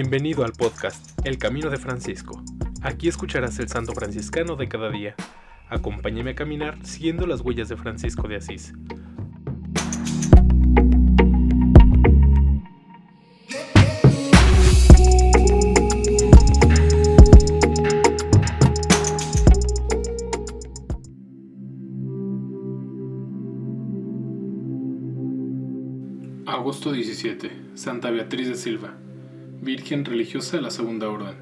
Bienvenido al podcast El Camino de Francisco. Aquí escucharás el santo franciscano de cada día. Acompáñame a caminar siguiendo las huellas de Francisco de Asís. Agosto 17. Santa Beatriz de Silva. Virgen religiosa de la Segunda Orden,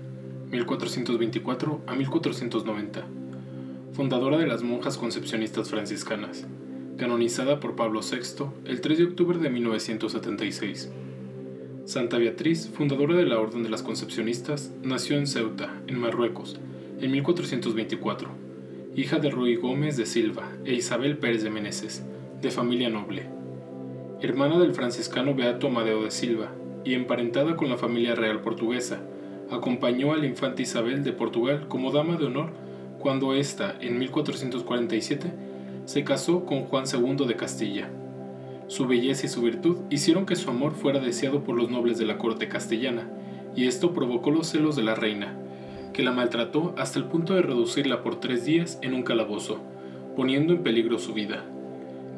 1424 a 1490. Fundadora de las monjas concepcionistas franciscanas. Canonizada por Pablo VI el 3 de octubre de 1976. Santa Beatriz, fundadora de la Orden de las Concepcionistas, nació en Ceuta, en Marruecos, en 1424. Hija de Ruy Gómez de Silva e Isabel Pérez de Meneses, de familia noble hermana del franciscano Beato Amadeo de Silva y emparentada con la familia real portuguesa, acompañó a la infanta Isabel de Portugal como dama de honor cuando ésta, en 1447, se casó con Juan II de Castilla. Su belleza y su virtud hicieron que su amor fuera deseado por los nobles de la corte castellana, y esto provocó los celos de la reina, que la maltrató hasta el punto de reducirla por tres días en un calabozo, poniendo en peligro su vida.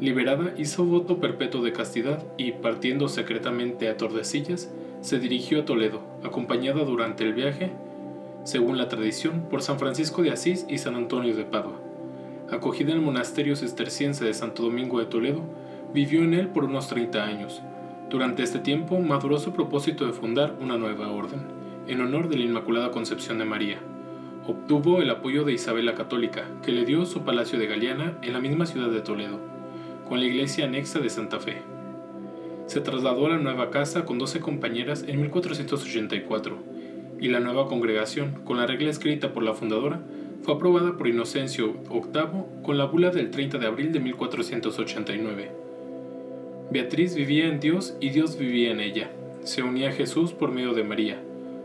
Liberada, hizo voto perpetuo de castidad y, partiendo secretamente a Tordesillas, se dirigió a Toledo, acompañada durante el viaje, según la tradición, por San Francisco de Asís y San Antonio de Padua. Acogida en el monasterio cisterciense de Santo Domingo de Toledo, vivió en él por unos 30 años. Durante este tiempo maduró su propósito de fundar una nueva orden, en honor de la Inmaculada Concepción de María. Obtuvo el apoyo de Isabel la Católica, que le dio su palacio de Galeana en la misma ciudad de Toledo con la iglesia anexa de Santa Fe. Se trasladó a la nueva casa con 12 compañeras en 1484 y la nueva congregación, con la regla escrita por la fundadora, fue aprobada por Inocencio VIII con la bula del 30 de abril de 1489. Beatriz vivía en Dios y Dios vivía en ella. Se unía a Jesús por medio de María.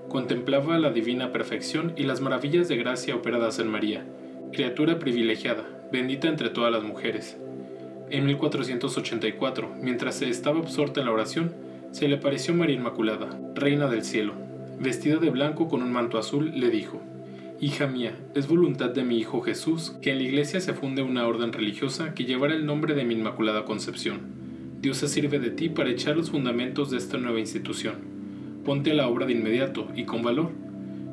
Contemplaba la divina perfección y las maravillas de gracia operadas en María, criatura privilegiada, bendita entre todas las mujeres. En 1484, mientras se estaba absorta en la oración, se le apareció María Inmaculada, Reina del Cielo. Vestida de blanco con un manto azul, le dijo, Hija mía, es voluntad de mi Hijo Jesús que en la iglesia se funde una orden religiosa que llevará el nombre de mi Inmaculada Concepción. Dios se sirve de ti para echar los fundamentos de esta nueva institución. Ponte a la obra de inmediato y con valor.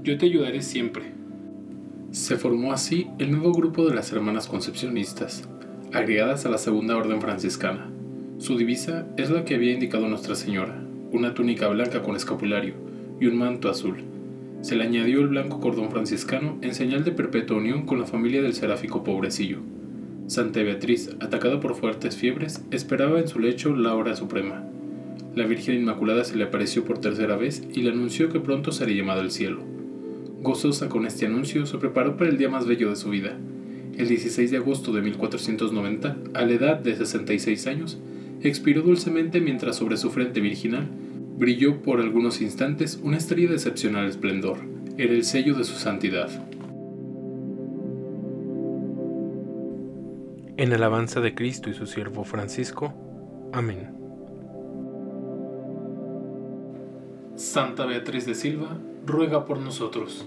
Yo te ayudaré siempre. Se formó así el nuevo grupo de las hermanas concepcionistas, agregadas a la segunda orden franciscana. Su divisa es la que había indicado Nuestra Señora, una túnica blanca con escapulario y un manto azul. Se le añadió el blanco cordón franciscano en señal de perpetua unión con la familia del seráfico pobrecillo. Santa Beatriz, atacada por fuertes fiebres, esperaba en su lecho la hora suprema. La Virgen Inmaculada se le apareció por tercera vez y le anunció que pronto sería llamada al cielo. Gozosa con este anuncio, se preparó para el día más bello de su vida, el 16 de agosto de 1490, a la edad de 66 años, expiró dulcemente mientras sobre su frente virginal brilló por algunos instantes una estrella de excepcional esplendor. Era el sello de su santidad. En alabanza de Cristo y su siervo Francisco. Amén. Santa Beatriz de Silva, ruega por nosotros.